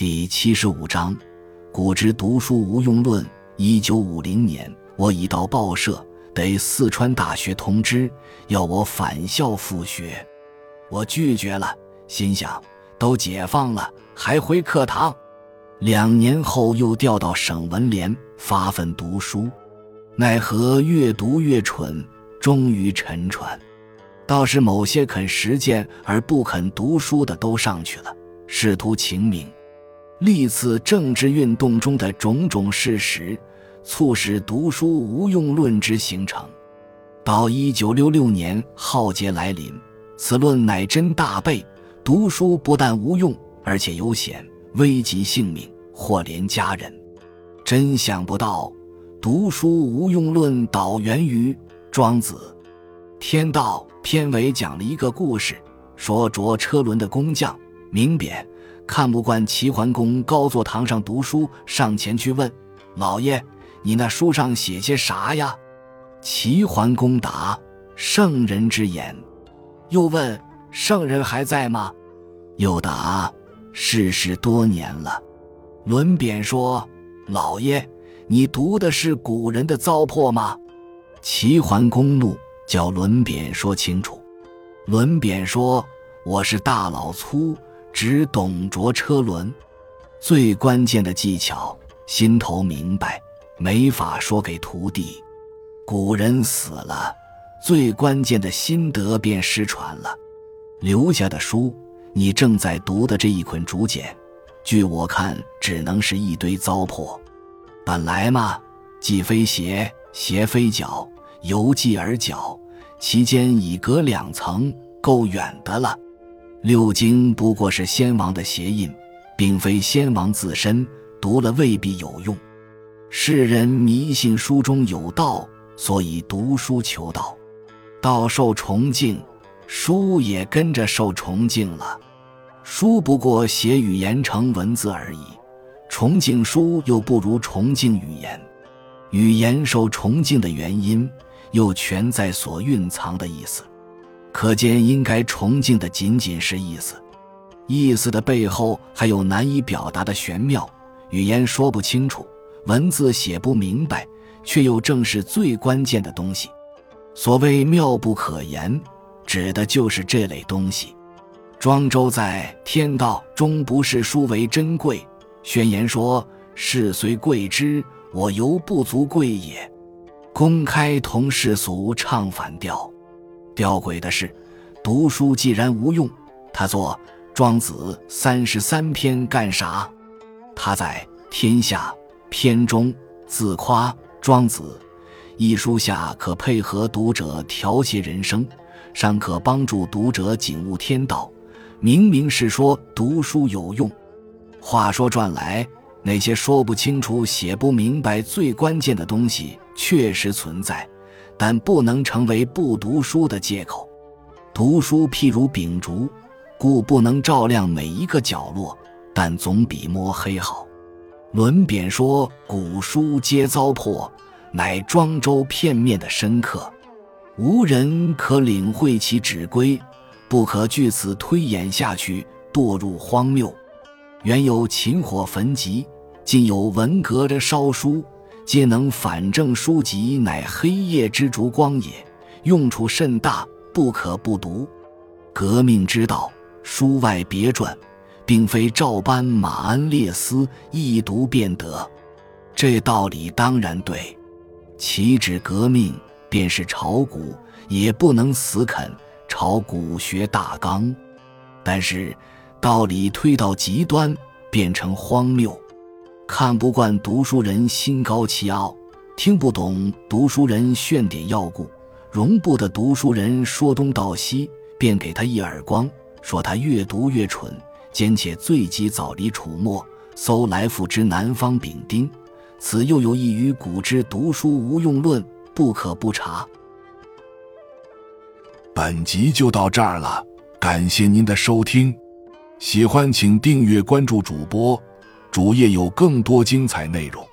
第七十五章，古之读书无用论。一九五零年，我已到报社，得四川大学通知，要我返校复学。我拒绝了，心想都解放了，还回课堂？两年后又调到省文联，发奋读书，奈何越读越蠢，终于沉船。倒是某些肯实践而不肯读书的都上去了，仕途清明。历次政治运动中的种种事实，促使读书无用论之形成。到一九六六年浩劫来临，此论乃真大悖。读书不但无用，而且有险，危及性命，或连家人。真想不到，读书无用论导源于庄子《天道》篇尾讲了一个故事，说着车轮的工匠明贬。看不惯齐桓公高坐堂上读书，上前去问：“老爷，你那书上写些啥呀？”齐桓公答：“圣人之言。”又问：“圣人还在吗？”又答：“逝世多年了。”伦扁说：“老爷，你读的是古人的糟粕吗？”齐桓公怒，叫伦扁说清楚。伦扁说：“我是大老粗。”只董卓车轮，最关键的技巧，心头明白，没法说给徒弟。古人死了，最关键的心得便失传了。留下的书，你正在读的这一捆竹简，据我看，只能是一堆糟粕。本来嘛，既非邪，邪非角，由继而角，其间已隔两层，够远的了。六经不过是先王的鞋印，并非先王自身，读了未必有用。世人迷信书中有道，所以读书求道，道受崇敬，书也跟着受崇敬了。书不过写语言成文字而已，崇敬书又不如崇敬语言。语言受崇敬的原因，又全在所蕴藏的意思。可见，应该崇敬的仅仅是意思，意思的背后还有难以表达的玄妙。语言说不清楚，文字写不明白，却又正是最关键的东西。所谓妙不可言，指的就是这类东西。庄周在《天道》中不是书为珍贵，宣言说：“世虽贵之，我犹不足贵也。”公开同世俗唱反调。吊诡的是，读书既然无用，他做《庄子》三十三篇干啥？他在《天下》篇中自夸庄子一书下可配合读者调节人生，尚可帮助读者景悟天道。明明是说读书有用。话说转来，那些说不清楚、写不明白最关键的东西，确实存在。但不能成为不读书的借口。读书譬如秉烛，故不能照亮每一个角落，但总比摸黑好。伦扁说：“古书皆糟粕”，乃庄周片面的深刻，无人可领会其旨归，不可据此推演下去，堕入荒谬。原有秦火焚籍，今有文革的烧书。皆能反正书籍，乃黑夜之烛光也，用处甚大，不可不读。革命之道，书外别传，并非照搬马恩列斯，一读便得。这道理当然对。岂止革命，便是炒股，也不能死啃炒股学大纲。但是道理推到极端，变成荒谬。看不惯读书人心高气傲，听不懂读书人炫点要故，容不得读书人说东道西，便给他一耳光，说他越读越蠢，兼且罪及早离楚墨，搜来复之南方丙丁，此又有益于古之读书无用论，不可不察。本集就到这儿了，感谢您的收听，喜欢请订阅关注主播。主页有更多精彩内容。